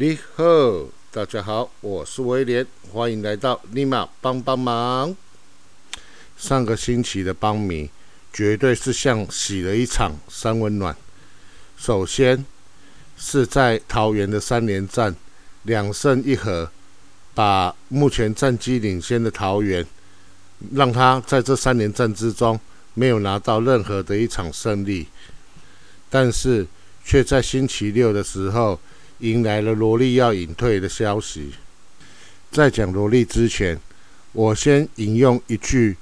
你好，大家好，我是威廉，欢迎来到立马帮帮忙。上个星期的帮迷绝对是像洗了一场三温暖。首先是在桃园的三连战，两胜一和，把目前战绩领先的桃园，让他在这三连战之中没有拿到任何的一场胜利，但是却在星期六的时候。迎来了罗莉要隐退的消息。在讲罗莉之前，我先引用一句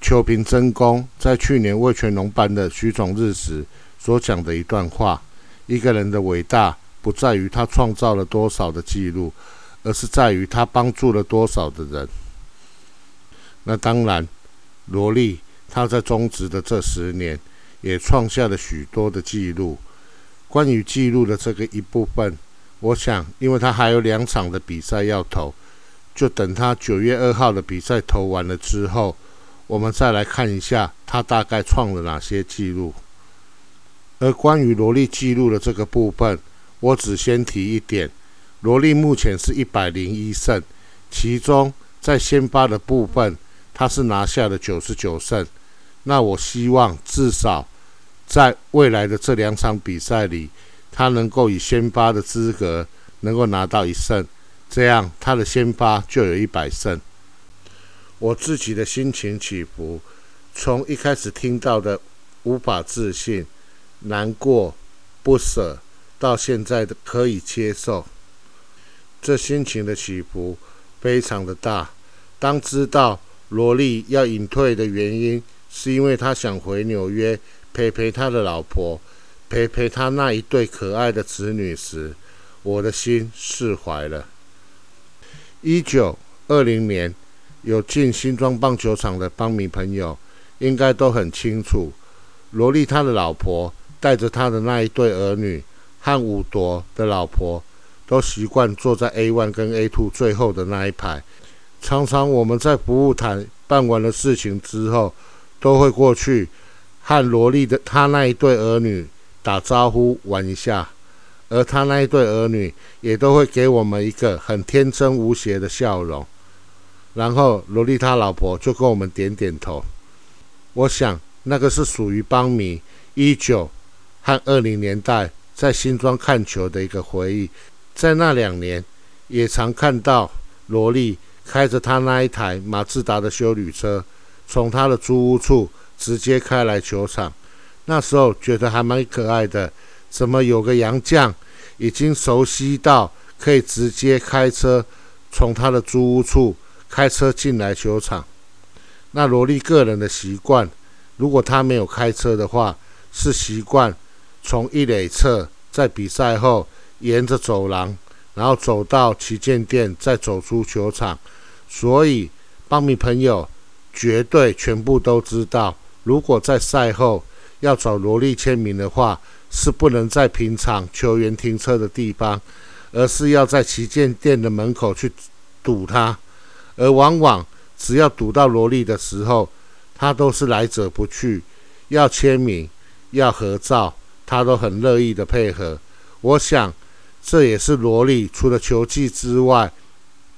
秋平真公在去年魏全龙办的徐总日时所讲的一段话：一个人的伟大不在于他创造了多少的记录，而是在于他帮助了多少的人。那当然，罗莉他在中职的这十年也创下了许多的记录。关于记录的这个一部分。我想，因为他还有两场的比赛要投，就等他九月二号的比赛投完了之后，我们再来看一下他大概创了哪些记录。而关于罗莉记录的这个部分，我只先提一点：罗莉目前是一百零一胜，其中在先发的部分，他是拿下了九十九胜。那我希望至少在未来的这两场比赛里。他能够以先发的资格能够拿到一胜，这样他的先发就有一百胜。我自己的心情起伏，从一开始听到的无法置信、难过、不舍，到现在的可以接受，这心情的起伏非常的大。当知道罗莉要隐退的原因，是因为他想回纽约陪陪他的老婆。陪陪他那一对可爱的子女时，我的心释怀了。一九二零年有进新庄棒球场的邦迷朋友，应该都很清楚，罗莉他的老婆带着他的那一对儿女和五夺的老婆，都习惯坐在 A one 跟 A two 最后的那一排。常常我们在服务台办完了事情之后，都会过去和罗莉的他那一对儿女。打招呼玩一下，而他那一对儿女也都会给我们一个很天真无邪的笑容，然后罗莉他老婆就跟我们点点头。我想那个是属于邦米一九和二零年代在新庄看球的一个回忆。在那两年，也常看到罗莉开着他那一台马自达的修旅车，从他的租屋处直接开来球场。那时候觉得还蛮可爱的，怎么有个洋将已经熟悉到可以直接开车从他的租屋处开车进来球场？那罗莉个人的习惯，如果他没有开车的话，是习惯从一垒侧在比赛后沿着走廊，然后走到旗舰店，再走出球场。所以邦迷朋友绝对全部都知道，如果在赛后。要找萝莉签名的话，是不能在平常球员停车的地方，而是要在旗舰店的门口去堵他。而往往只要堵到萝莉的时候，他都是来者不拒，要签名、要合照，他都很乐意的配合。我想，这也是萝莉除了球技之外，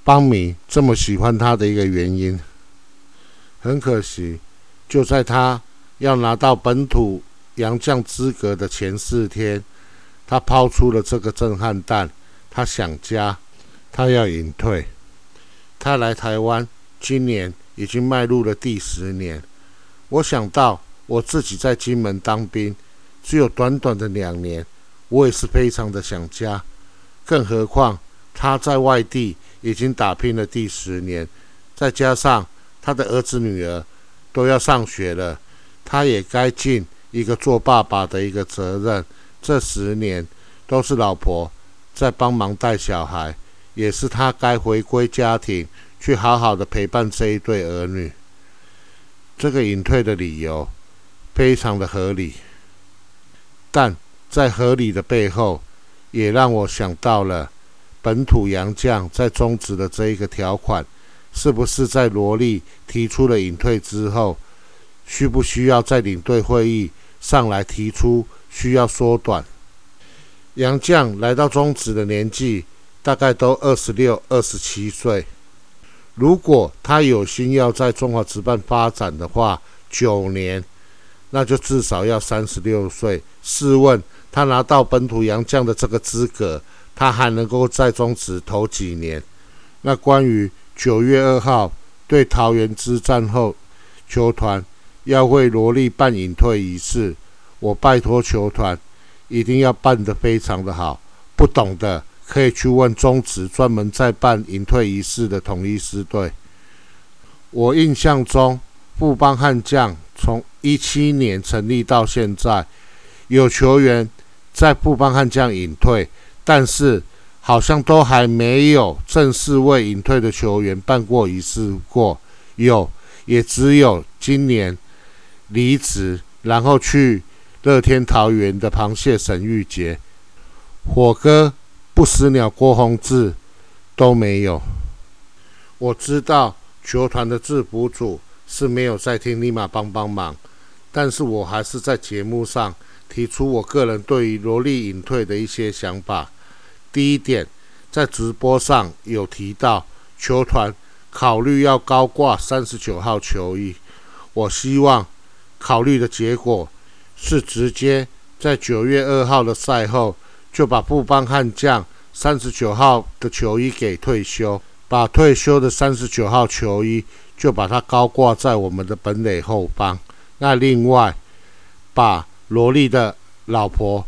邦迷这么喜欢他的一个原因。很可惜，就在他。要拿到本土洋将资格的前四天，他抛出了这个震撼弹。他想家，他要隐退。他来台湾，今年已经迈入了第十年。我想到我自己在金门当兵，只有短短的两年，我也是非常的想家。更何况他在外地已经打拼了第十年，再加上他的儿子女儿都要上学了。他也该尽一个做爸爸的一个责任。这十年都是老婆在帮忙带小孩，也是他该回归家庭，去好好的陪伴这一对儿女。这个隐退的理由非常的合理，但在合理的背后，也让我想到了本土洋将在终止的这一个条款，是不是在罗莉提出了隐退之后？需不需要在领队会议上来提出需要缩短？杨绛来到中职的年纪大概都二十六、二十七岁。如果他有心要在中华职棒发展的话，九年，那就至少要三十六岁。试问他拿到本土洋将的这个资格，他还能够在中职投几年？那关于九月二号对桃园之战后，球团要为罗莉办隐退仪式，我拜托球团一定要办得非常的好。不懂的。可以去问中职专门在办隐退仪式的统一师队。我印象中，富邦悍将从一七年成立到现在，有球员在富邦悍将隐退，但是好像都还没有正式为隐退的球员办过仪式过。有，也只有今年离职，然后去乐天桃园的螃蟹神玉杰，火哥。不死鸟郭宏志都没有。我知道球团的制服组是没有在听立马帮帮忙，但是我还是在节目上提出我个人对于罗莉隐退的一些想法。第一点，在直播上有提到球团考虑要高挂三十九号球衣，我希望考虑的结果是直接在九月二号的赛后。就把布邦悍将三十九号的球衣给退休，把退休的三十九号球衣就把它高挂在我们的本垒后方。那另外，把罗莉的老婆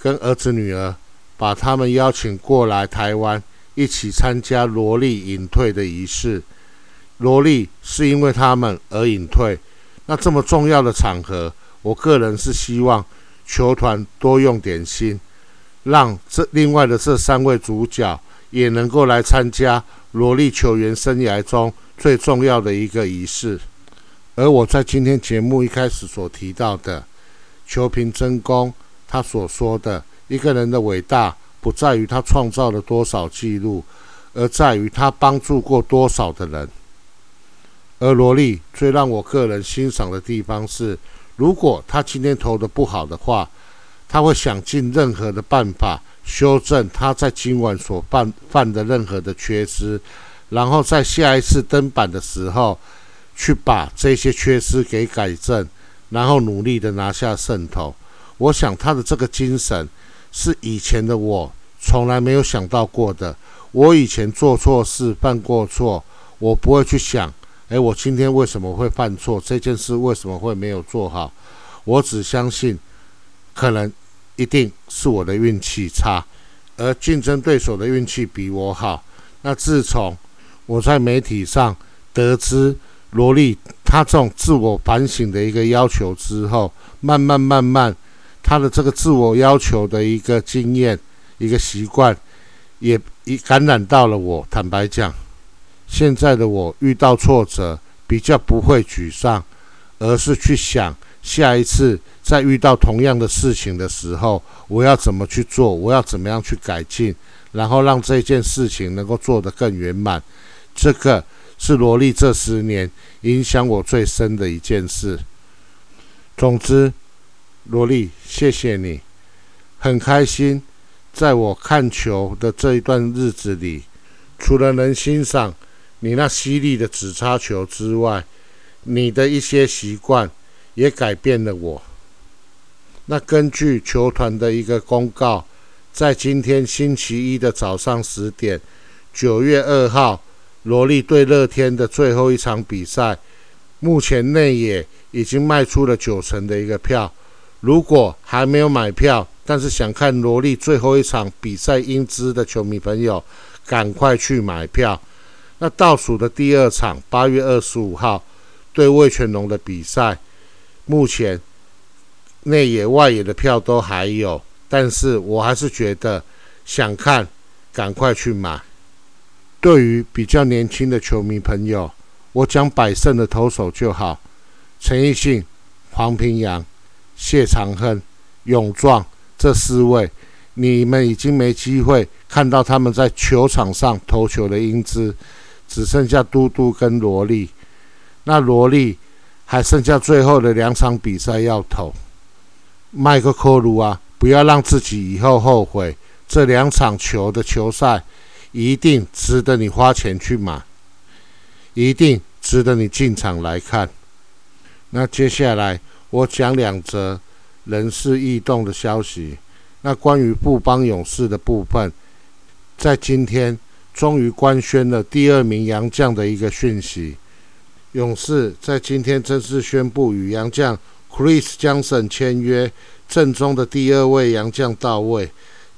跟儿子女儿，把他们邀请过来台湾，一起参加罗莉隐退的仪式。罗莉是因为他们而隐退，那这么重要的场合，我个人是希望球团多用点心。让这另外的这三位主角也能够来参加罗莉球员生涯中最重要的一个仪式。而我在今天节目一开始所提到的球评真功，他所说的一个人的伟大，不在于他创造了多少记录，而在于他帮助过多少的人。而罗莉最让我个人欣赏的地方是，如果他今天投的不好的话。他会想尽任何的办法修正他在今晚所犯犯的任何的缺失，然后在下一次登板的时候，去把这些缺失给改正，然后努力的拿下胜投。我想他的这个精神是以前的我从来没有想到过的。我以前做错事、犯过错，我不会去想，诶，我今天为什么会犯错？这件事为什么会没有做好？我只相信。可能一定是我的运气差，而竞争对手的运气比我好。那自从我在媒体上得知罗莉他这种自我反省的一个要求之后，慢慢慢慢，他的这个自我要求的一个经验、一个习惯，也也感染到了我。坦白讲，现在的我遇到挫折比较不会沮丧，而是去想。下一次再遇到同样的事情的时候，我要怎么去做？我要怎么样去改进？然后让这件事情能够做得更圆满。这个是罗莉这十年影响我最深的一件事。总之，罗莉，谢谢你，很开心，在我看球的这一段日子里，除了能欣赏你那犀利的直插球之外，你的一些习惯。也改变了我。那根据球团的一个公告，在今天星期一的早上十点，九月二号，罗莉对乐天的最后一场比赛，目前内野已经卖出了九成的一个票。如果还没有买票，但是想看罗莉最后一场比赛英姿的球迷朋友，赶快去买票。那倒数的第二场，八月二十五号对魏全龙的比赛。目前内野外野的票都还有，但是我还是觉得想看，赶快去买。对于比较年轻的球迷朋友，我讲百胜的投手就好，陈奕迅、黄平阳、谢长亨、永壮这四位，你们已经没机会看到他们在球场上投球的英姿，只剩下嘟嘟跟萝莉。那萝莉。还剩下最后的两场比赛要投，麦克科鲁啊，不要让自己以后后悔。这两场球的球赛一定值得你花钱去买，一定值得你进场来看。那接下来我讲两则人事异动的消息。那关于布邦勇士的部分，在今天终于官宣了第二名洋将的一个讯息。勇士在今天正式宣布与洋将 Chris Johnson 签约，正中的第二位洋将到位。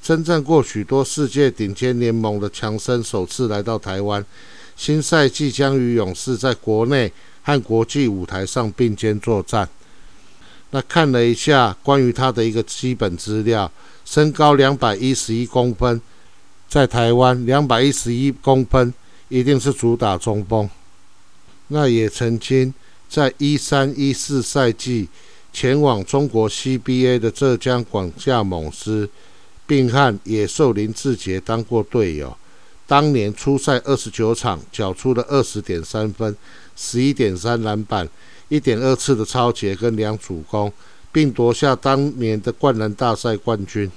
征战过许多世界顶尖联盟的强森首次来到台湾，新赛季将与勇士在国内和国际舞台上并肩作战。那看了一下关于他的一个基本资料，身高两百一十一公分，在台湾两百一十一公分一定是主打中锋。那也曾经在一三一四赛季前往中国 CBA 的浙江广厦猛狮，并和野兽林志杰当过队友。当年初赛二十九场，缴出了二十点三分、十一点三篮板、一点二次的超节跟两主攻，并夺下当年的灌篮大赛冠军。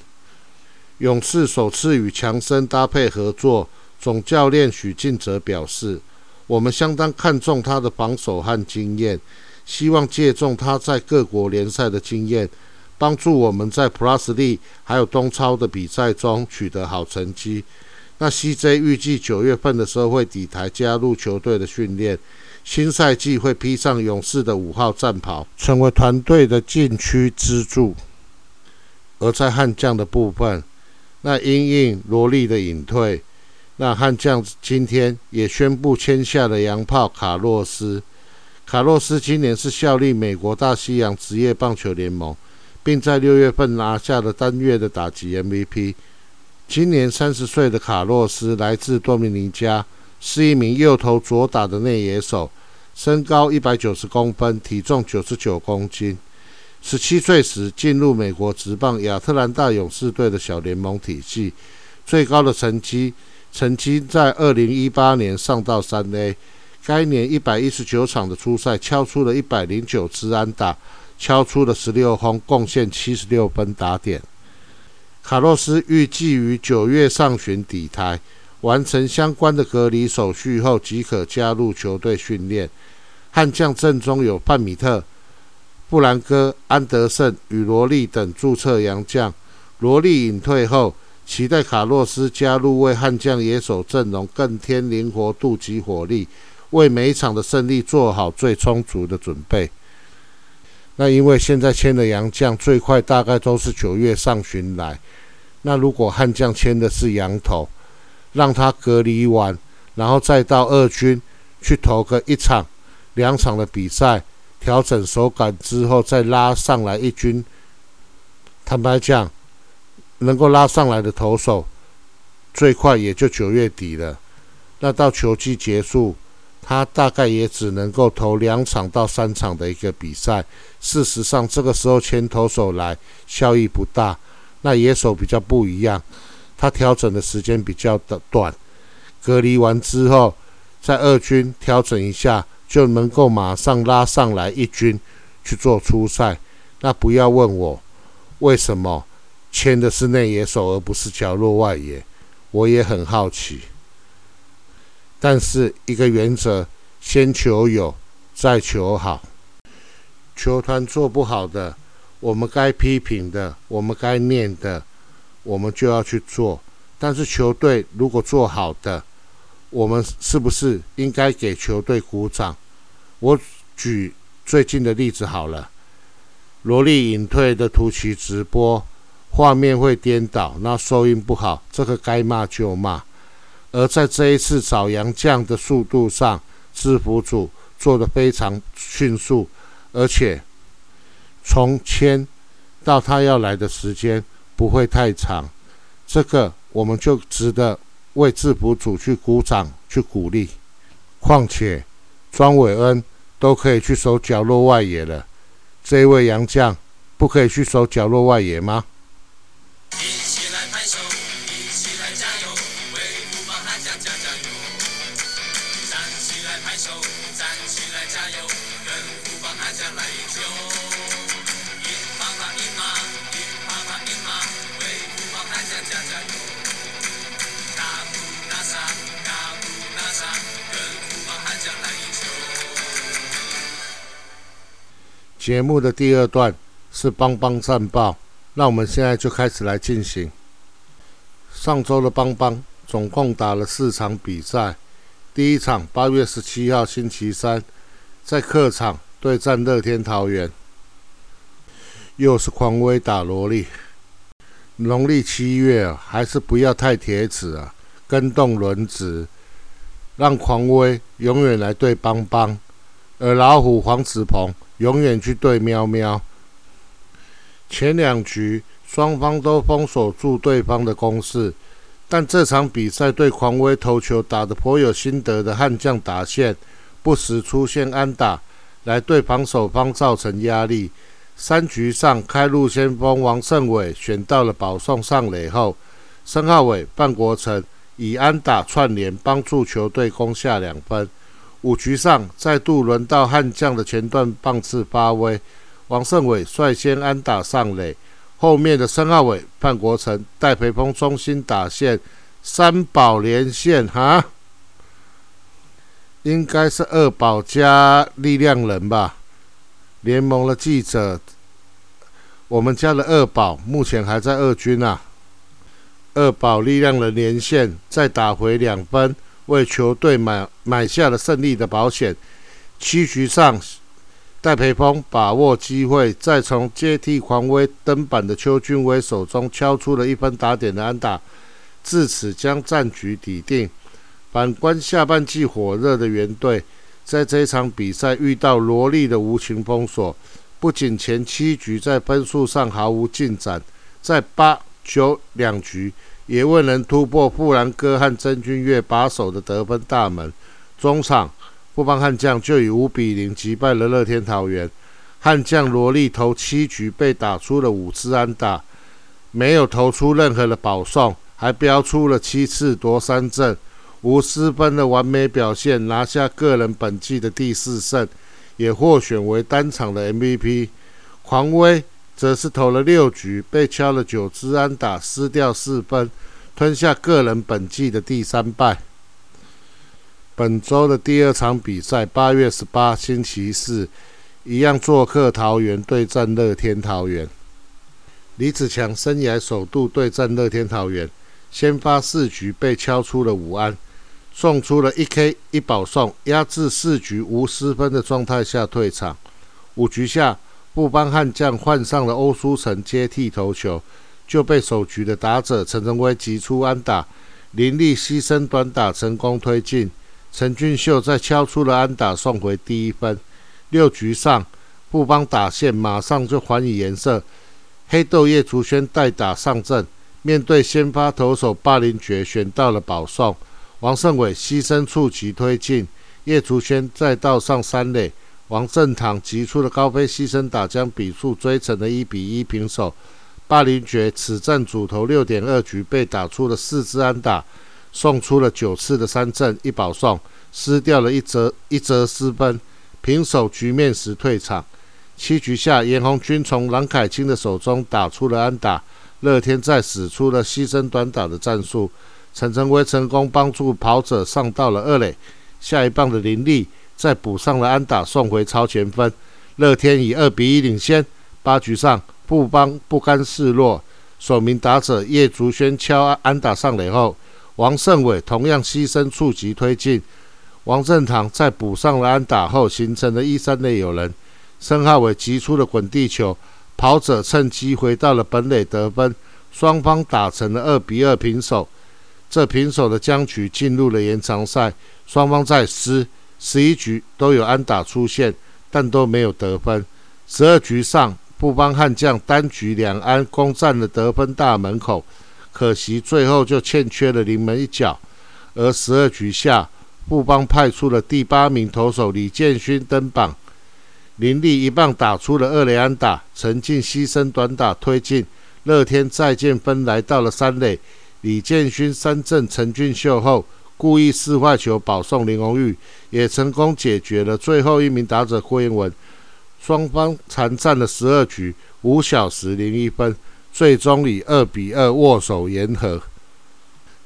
勇士首次与强森搭配合作，总教练许晋哲表示。我们相当看重他的防守和经验，希望借重他在各国联赛的经验，帮助我们在 Plus 力还有东超的比赛中取得好成绩。那 CJ 预计九月份的时候会抵台加入球队的训练，新赛季会披上勇士的五号战袍，成为团队的禁区支柱。而在悍将的部分，那因应罗莉的隐退。那悍将今天也宣布签下了洋炮卡洛斯。卡洛斯今年是效力美国大西洋职业棒球联盟，并在六月份拿下了单月的打击 MVP。今年三十岁的卡洛斯来自多米尼加，是一名右投左打的内野手，身高一百九十公分，体重九十九公斤。十七岁时进入美国职棒亚特兰大勇士队的小联盟体系，最高的成绩。曾经在二零一八年上到三 A，该年一百一十九场的初赛，敲出了一百零九支安打，敲出了十六轰，贡献七十六分打点。卡洛斯预计于九月上旬抵台，完成相关的隔离手续后，即可加入球队训练。悍将阵中有范米特、布兰哥、安德森与罗利等注册洋将。罗利隐退后。期待卡洛斯加入，为悍将野手阵容更添灵活度及火力，为每一场的胜利做好最充足的准备。那因为现在签的洋将最快大概都是九月上旬来，那如果悍将签的是羊头，让他隔离完，然后再到二军去投个一场、两场的比赛，调整手感之后再拉上来一军，坦白讲。能够拉上来的投手，最快也就九月底了。那到球季结束，他大概也只能够投两场到三场的一个比赛。事实上，这个时候牵投手来效益不大。那野手比较不一样，他调整的时间比较的短，隔离完之后，在二军调整一下，就能够马上拉上来一军去做初赛。那不要问我为什么。签的是内野手，而不是角落外野，我也很好奇。但是一个原则：先求有，再求好。球团做不好的，我们该批评的，我们该念的，我们就要去做。但是球队如果做好的，我们是不是应该给球队鼓掌？我举最近的例子好了，罗莉隐退的图奇直播。画面会颠倒，那收音不好，这个该骂就骂。而在这一次找洋将的速度上，制服组做得非常迅速，而且从签到他要来的时间不会太长，这个我们就值得为制服组去鼓掌、去鼓励。况且庄伟恩都可以去守角落外野了，这一位洋将不可以去守角落外野吗？节目的第二段是邦邦战报，那我们现在就开始来进行。上周的邦邦总共打了四场比赛，第一场八月十七号星期三，在客场对战乐天桃园，又是狂威打萝莉。农历七月啊，还是不要太铁齿啊，跟动轮子，让狂威永远来对邦邦，而老虎黄子鹏永远去对喵喵。前两局双方都封锁住对方的攻势，但这场比赛对狂威投球打得颇有心得的悍将打线，不时出现安打，来对防守方造成压力。三局上，开路先锋王胜伟选到了保送上垒后，申浩伟、范国成以安打串联，帮助球队攻下两分。五局上，再度轮到悍将的前段棒次发威，王胜伟率先安打上垒，后面的申浩伟、范国成、戴培峰中心打线三保连线，哈，应该是二保加力量人吧。联盟的记者，我们家的二宝目前还在二军啊。二宝力量人连线再打回两分，为球队买买下了胜利的保险。七局上，戴培峰把握机会，再从接替狂威登板的邱俊威手中敲出了一分打点的安打，至此将战局抵定。反观下半季火热的原队。在这场比赛遇到罗莉的无情封锁，不仅前七局在分数上毫无进展，在八九两局也未能突破富兰哥和曾君岳把守的得分大门。中场，富邦悍将就以五比零击败了乐天桃园。悍将罗莉投七局被打出了五次安打，没有投出任何的保送，还标出了七次夺三振。无失分的完美表现，拿下个人本季的第四胜，也获选为单场的 MVP。狂威则是投了六局，被敲了九支安打，失掉四分，吞下个人本季的第三败。本周的第二场比赛，八月十八星期四，一样做客桃园对战乐天桃园。李子强生涯首度对战乐天桃园，先发四局被敲出了五安。送出了一 K 一保送，压制四局无失分的状态下退场。五局下，布邦悍将换上了欧书成接替投球，就被首局的打者陈成威击出安打，林立牺牲短打成功推进。陈俊秀再敲出了安打送回第一分。六局上，布邦打线马上就还以颜色，黑豆叶竹轩代打上阵，面对先发投手霸凌爵选到了保送。王胜伟牺牲触及推进，叶竹轩再倒上三垒，王正堂击出了高飞牺牲打，将比数追成了一比一平手。霸凌爵此战主投六点二局，被打出了四支安打，送出了九次的三振一保送，失掉了一则一则失分，平手局面时退场。七局下，严红军从郎凯清的手中打出了安打，乐天再使出了牺牲短打的战术。陈晨威成功帮助跑者上到了二垒，下一棒的林立再补上了安打，送回超前分。乐天以二比一领先。八局上，布邦不甘示弱，首名打者叶竹轩敲安打上垒后，王胜伟同样牺牲触及推进，王正堂再补上了安打后，形成了一三垒有人。申浩伟击出了滚地球，跑者趁机回到了本垒得分，双方打成了二比二平手。这平手的僵局进入了延长赛，双方在十、十一局都有安打出现，但都没有得分。十二局上，布邦悍将单局两安攻占了得分大门口，可惜最后就欠缺了临门一脚。而十二局下，布邦派出了第八名投手李建勋登板，林立一棒打出了二垒安打，陈进牺牲短打推进，乐天再见分来到了三垒。李建勋三振陈俊秀后，故意四坏球保送林红玉，也成功解决了最后一名打者郭彦文。双方残战了十二局，五小时零一分，最终以二比二握手言和。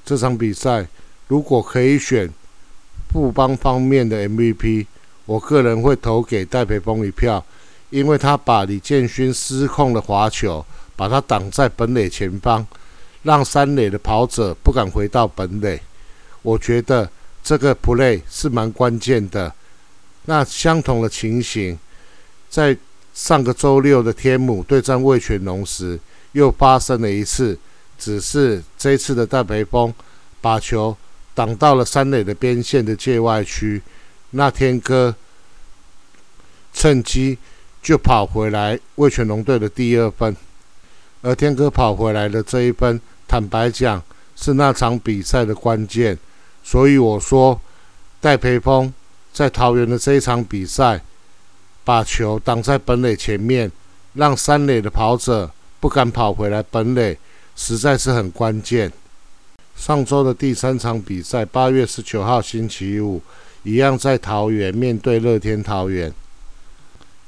这场比赛如果可以选富邦方面的 MVP，我个人会投给戴培峰一票，因为他把李建勋失控的滑球，把他挡在本垒前方，让三垒的跑者不敢回到本垒。我觉得这个 play 是蛮关键的。那相同的情形，在上个周六的天母对战味全龙时，又发生了一次，只是这次的戴培峰把球挡到了三垒的边线的界外区，那天哥趁机就跑回来味全龙队的第二分，而天哥跑回来的这一分，坦白讲是那场比赛的关键，所以我说戴培峰在桃园的这一场比赛。把球挡在本垒前面，让三垒的跑者不敢跑回来本垒，实在是很关键。上周的第三场比赛，八月十九号星期五，一样在桃园面对乐天桃园。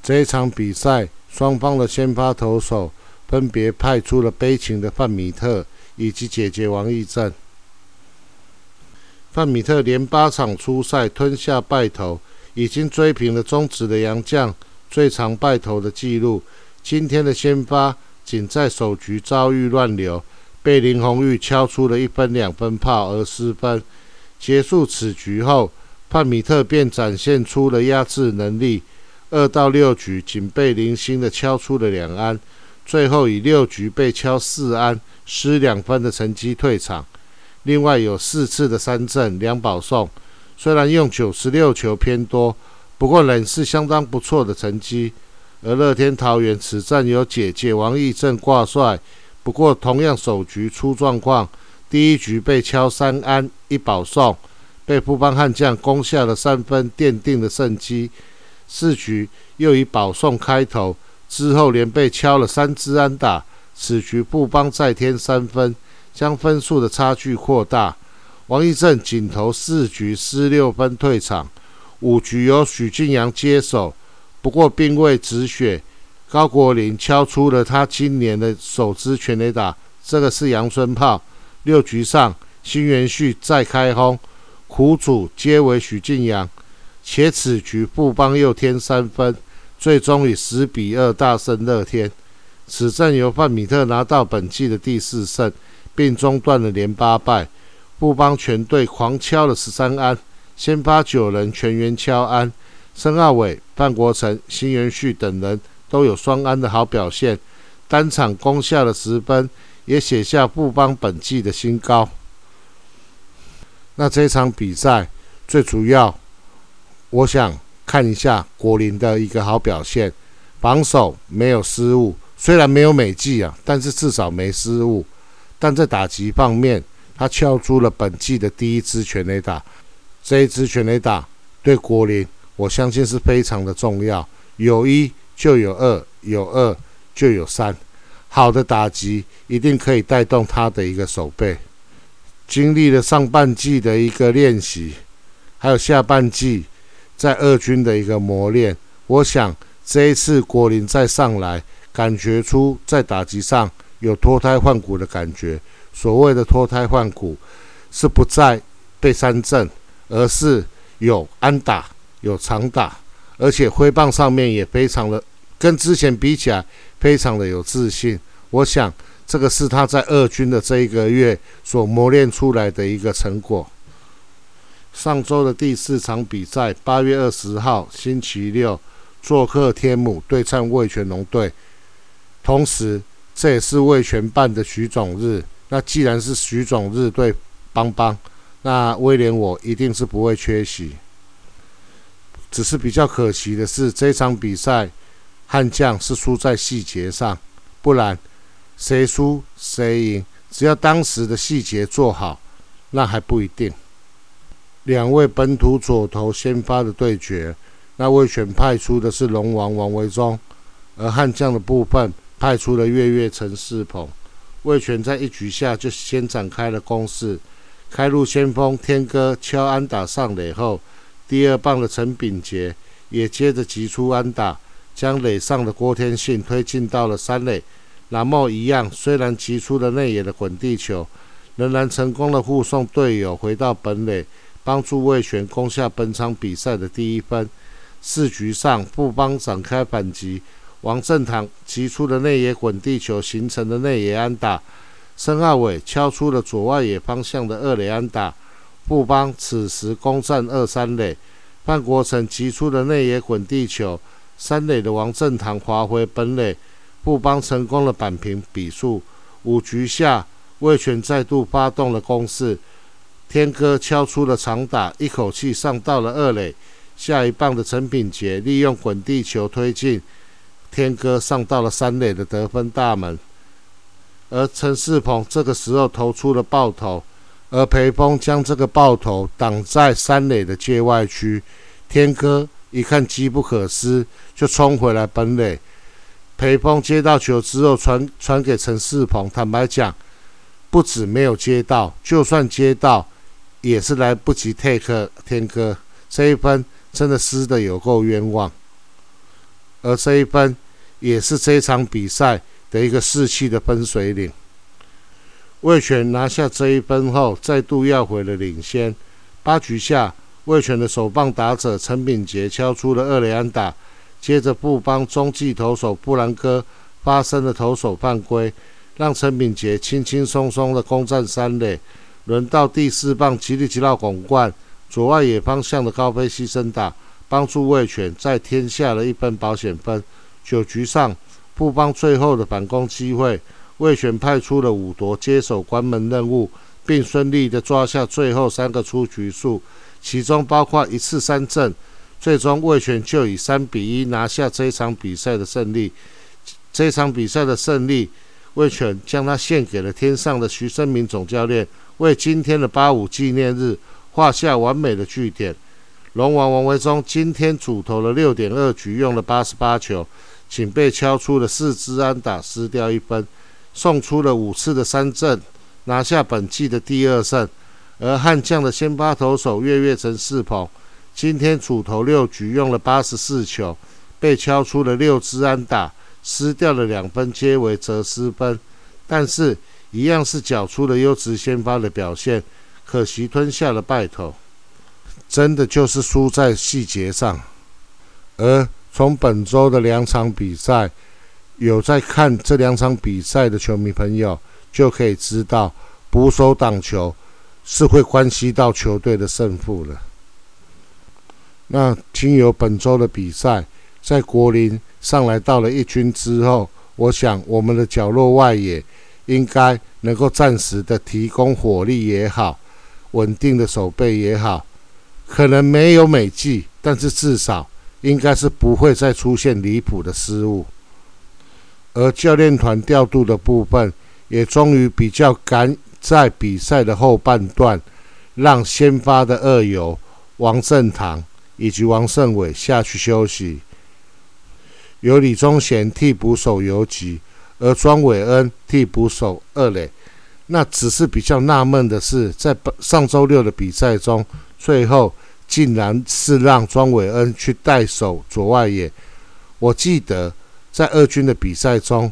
这一场比赛，双方的先发投手分别派出了悲情的范米特以及姐姐王义正。范米特连八场出赛吞下败投。已经追平了中职的杨将最长败投的纪录。今天的先发仅在首局遭遇乱流，被林红玉敲出了一分两分炮而失分。结束此局后，范米特便展现出了压制能力。二到六局仅被零星的敲出了两安，最后以六局被敲四安失两分的成绩退场。另外有四次的三振两保送。虽然用九十六球偏多，不过仍是相当不错的成绩。而乐天桃园此战有姐姐王义正挂帅，不过同样首局出状况，第一局被敲三安一保送，被富邦悍将攻下了三分，奠定了胜机。四局又以保送开头，之后连被敲了三支安打，此局富邦再添三分，将分数的差距扩大。王义正仅投四局失六分退场，五局由许晋阳接手，不过并未止血。高国林敲出了他今年的首支全垒打，这个是阳春炮。六局上，新元旭再开轰，苦主皆为许晋阳，且此局富邦又添三分，最终以十比二大胜乐天。此战由范米特拿到本季的第四胜，并中断了连八败。布邦全队狂敲了十三安，先发九人全员敲安，申奥伟、范国成、新元旭等人都有双安的好表现，单场攻下了十分，也写下布邦本季的新高。那这场比赛最主要，我想看一下国林的一个好表现，防守没有失误，虽然没有美记啊，但是至少没失误，但在打击方面。他敲出了本季的第一支全垒打，这一支全垒打对国林，我相信是非常的重要。有一就有二，有二就有三，好的打击一定可以带动他的一个手背。经历了上半季的一个练习，还有下半季在二军的一个磨练，我想这一次国林再上来，感觉出在打击上有脱胎换骨的感觉。所谓的脱胎换骨，是不再被三振，而是有安打、有长打，而且挥棒上面也非常的跟之前比起来，非常的有自信。我想这个是他在二军的这一个月所磨练出来的一个成果。上周的第四场比赛，八月二十号星期六，做客天母对战味全龙队，同时这也是魏全办的许种日。那既然是徐总日对邦邦，那威廉我一定是不会缺席。只是比较可惜的是，这场比赛悍将是输在细节上，不然谁输谁赢，只要当时的细节做好，那还不一定。两位本土左投先发的对决，那魏选派出的是龙王王维忠，而悍将的部分派出了月月陈世鹏。魏权在一局下就先展开了攻势，开路先锋天哥敲安打上垒后，第二棒的陈炳杰也接着击出安打，将垒上的郭天信推进到了三垒。蓝茂一样，虽然击出了内野的滚地球，仍然成功的护送队友回到本垒，帮助魏权攻下本场比赛的第一分。四局上，布邦展开反击，王正堂击出的内野滚地球形成的内野安打，申奥伟敲出了左外野方向的二垒安打，布邦此时攻占二三垒，范国成击出的内野滚地球，三垒的王正堂滑回本垒，布邦成功了扳平比数。五局下，魏权再度发动了攻势，天哥敲出了长打，一口气上到了二垒。下一棒的陈品杰利用滚地球推进，天哥上到了三垒的得分大门。而陈世鹏这个时候投出了爆头，而裴峰将这个爆头挡在三垒的界外区。天哥一看机不可失，就冲回来本垒。裴峰接到球之后传传给陈世鹏，坦白讲，不止没有接到，就算接到，也是来不及 take 天哥这一分。真的失的有够冤枉，而这一分也是这场比赛的一个士气的分水岭。魏权拿下这一分后，再度要回了领先。八局下，魏权的首棒打者陈炳杰敲出了二垒安打，接着布邦中继投手布兰哥发生了投手犯规，让陈炳杰轻轻松松的攻占三垒。轮到第四棒吉利吉拉拱冠。左外野方向的高飞牺牲打，帮助魏权再添下了一分保险分。九局上，布邦最后的反攻机会，魏权派出了五夺接手关门任务，并顺利的抓下最后三个出局数，其中包括一次三振。最终，魏权就以三比一拿下这场比赛的胜利。这场比赛的胜利，魏权将它献给了天上的徐生明总教练，为今天的八五纪念日。画下完美的句点。龙王王维忠今天主投了六点二局，用了八十八球，仅被敲出了四支安打，失掉一分，送出了五次的三振，拿下本季的第二胜。而悍将的先发投手岳岳成四鹏，今天主投六局，用了八十四球，被敲出了六支安打，失掉了两分，皆为折失分。但是，一样是缴出了优质先发的表现。可惜吞下了败头，真的就是输在细节上。而从本周的两场比赛，有在看这两场比赛的球迷朋友就可以知道，捕手挡球是会关系到球队的胜负的。那听由本周的比赛，在国林上来到了一军之后，我想我们的角落外野应该能够暂时的提供火力也好。稳定的守备也好，可能没有美记，但是至少应该是不会再出现离谱的失误。而教练团调度的部分，也终于比较赶在比赛的后半段，让先发的二游王正堂以及王胜伟下去休息，由李宗贤替补守游击，而庄伟恩替补守二垒。那只是比较纳闷的是，在上周六的比赛中，最后竟然是让庄伟恩去代守左外野。我记得在二军的比赛中，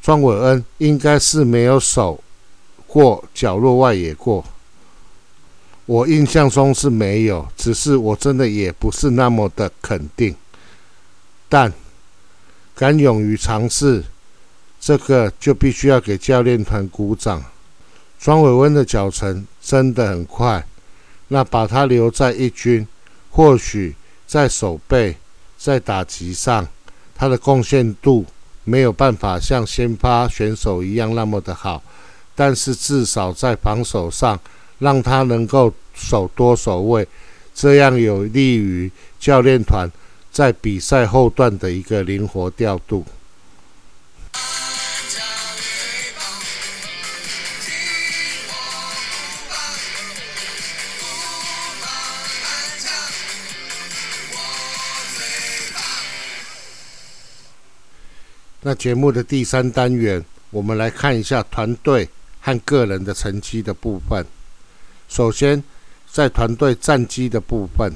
庄伟恩应该是没有守过角落外野过。我印象中是没有，只是我真的也不是那么的肯定。但敢勇于尝试，这个就必须要给教练团鼓掌。庄伟恩的脚程真的很快，那把他留在一军，或许在守备、在打击上，他的贡献度没有办法像先发选手一样那么的好，但是至少在防守上，让他能够守多守位，这样有利于教练团在比赛后段的一个灵活调度。那节目的第三单元，我们来看一下团队和个人的成绩的部分。首先，在团队战绩的部分，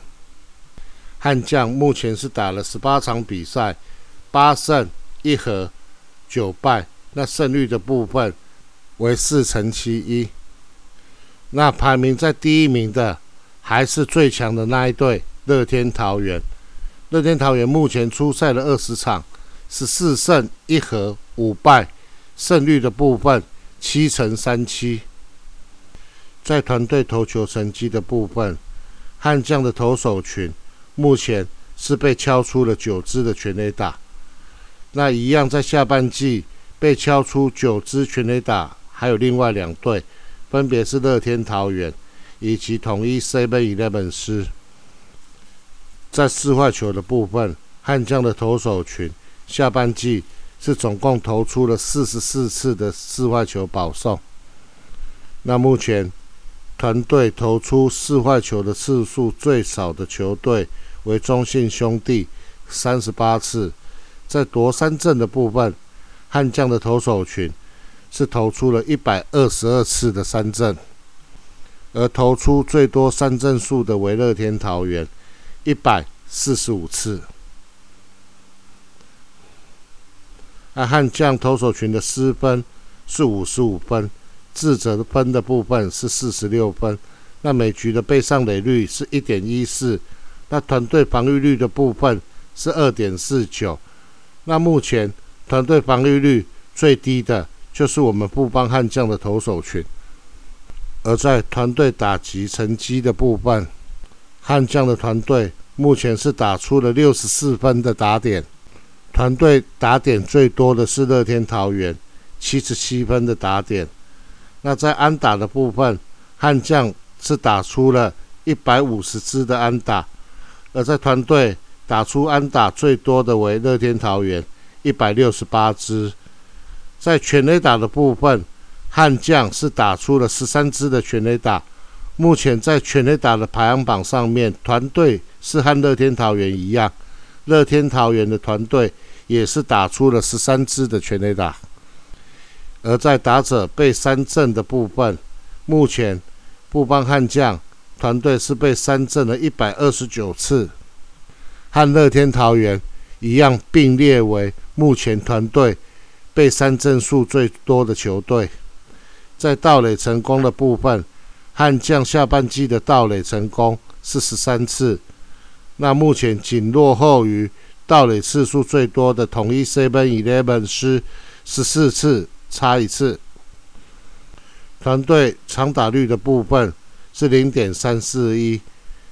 悍将目前是打了十八场比赛，八胜一和九败。那胜率的部分为四成七一。那排名在第一名的还是最强的那一队乐天桃园。乐天桃园目前出赛了二十场，十四胜一和五败，胜率的部分七成三七。在团队投球成绩的部分，悍将的投手群目前是被敲出了九支的全垒打。那一样在下半季被敲出九支全垒打，还有另外两队，分别是乐天桃园以及统一 Seven Eleven 师。在四坏球的部分，悍将的投手群下半季是总共投出了四十四次的四坏球保送。那目前团队投出四坏球的次数最少的球队为中信兄弟，三十八次。在夺三振的部分，悍将的投手群是投出了一百二十二次的三振，而投出最多三振数的为乐天桃园。一百四十五次。那悍将投手群的失分是五十五分，自责分的部分是四十六分。那每局的被上垒率是一点一四，那团队防御率的部分是二点四九。那目前团队防御率最低的就是我们布邦悍将的投手群，而在团队打击成绩的部分。悍将的团队目前是打出了六十四分的打点，团队打点最多的是乐天桃园，七十七分的打点。那在安打的部分，悍将是打出了一百五十支的安打，而在团队打出安打最多的为乐天桃园，一百六十八支。在全垒打的部分，悍将是打出了十三支的全垒打。目前在全垒打的排行榜上面，团队是和乐天桃园一样，乐天桃园的团队也是打出了十三支的全垒打。而在打者被三振的部分，目前布邦悍将团队是被三振了一百二十九次，和乐天桃园一样并列为目前团队被三振数最多的球队。在盗垒成功的部分。悍将下半季的盗垒成功是十三次，那目前仅落后于盗垒次数最多的统一 Seven Eleven 是十四次，差一次。团队长打率的部分是零点三四一，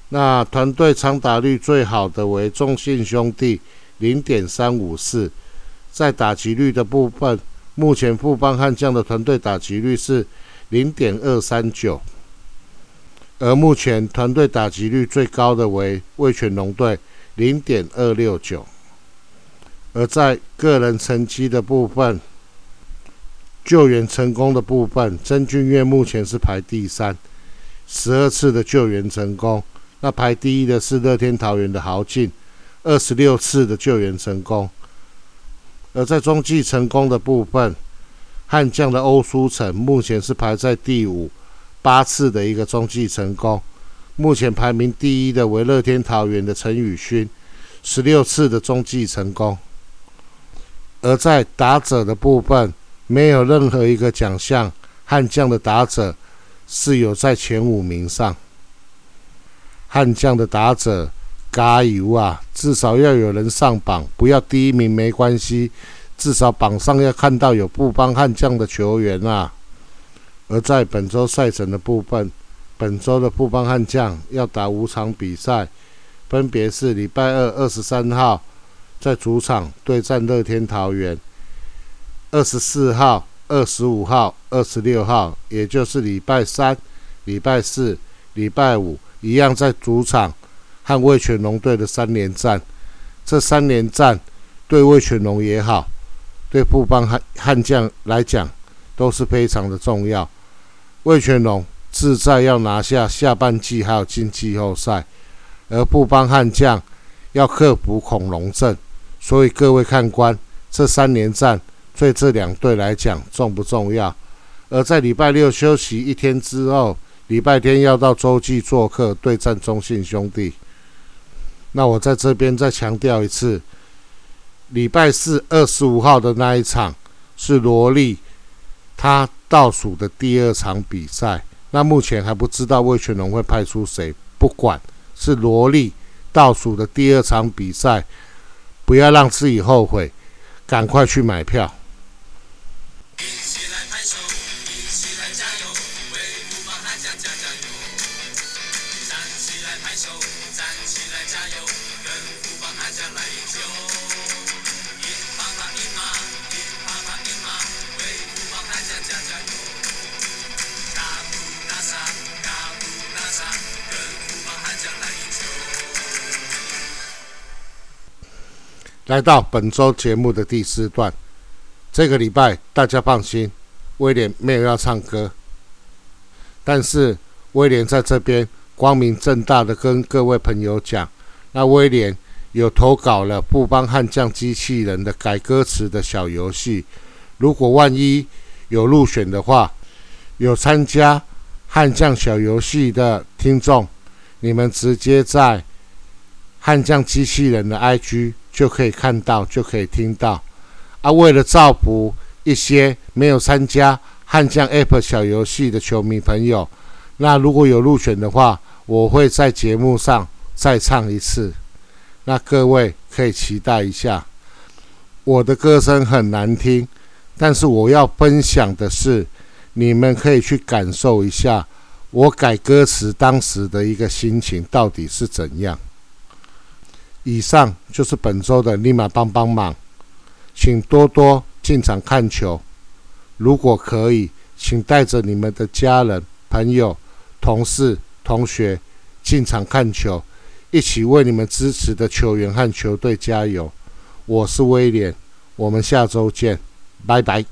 那团队长打率最好的为中信兄弟零点三五四，在打击率的部分，目前富邦悍将的团队打击率是零点二三九。而目前团队打击率最高的为味全龙队，零点二六九。而在个人成绩的部分，救援成功的部分，曾俊岳目前是排第三，十二次的救援成功。那排第一的是乐天桃园的豪进，二十六次的救援成功。而在中继成功的部分，悍将的欧书成目前是排在第五。八次的一个中继成功，目前排名第一的为乐天桃园的陈宇勋，十六次的中继成功。而在打者的部分，没有任何一个奖项悍将的打者是有在前五名上。悍将的打者加油啊！至少要有人上榜，不要第一名没关系，至少榜上要看到有不帮悍将的球员啊。而在本周赛程的部分，本周的布邦悍将要打五场比赛，分别是礼拜二二十三号在主场对战乐天桃园，二十四号、二十五号、二十六号，也就是礼拜三、礼拜四、礼拜五一样在主场和魏全龙队的三连战。这三连战对魏全龙也好，对布邦悍悍将来讲都是非常的重要。魏全龙自在要拿下下半季，还有进季后赛，而布邦悍将要克服恐龙阵，所以各位看官，这三连战对这两队来讲重不重要？而在礼拜六休息一天之后，礼拜天要到洲际做客对战中信兄弟。那我在这边再强调一次，礼拜四二十五号的那一场是罗莉。他倒数的第二场比赛，那目前还不知道魏全龙会派出谁。不管是萝莉倒数的第二场比赛，不要让自己后悔，赶快去买票。来到本周节目的第四段，这个礼拜大家放心，威廉没有要唱歌，但是威廉在这边光明正大的跟各位朋友讲，那威廉有投稿了布邦悍将机器人的改歌词的小游戏，如果万一有入选的话，有参加悍将小游戏的听众，你们直接在悍将机器人的 IG。就可以看到，就可以听到。啊，为了造福一些没有参加悍将 App 小游戏的球迷朋友，那如果有入选的话，我会在节目上再唱一次。那各位可以期待一下。我的歌声很难听，但是我要分享的是，你们可以去感受一下我改歌词当时的一个心情到底是怎样。以上就是本周的立马帮帮忙，请多多进场看球。如果可以，请带着你们的家人、朋友、同事、同学进场看球，一起为你们支持的球员和球队加油。我是威廉，我们下周见，拜拜。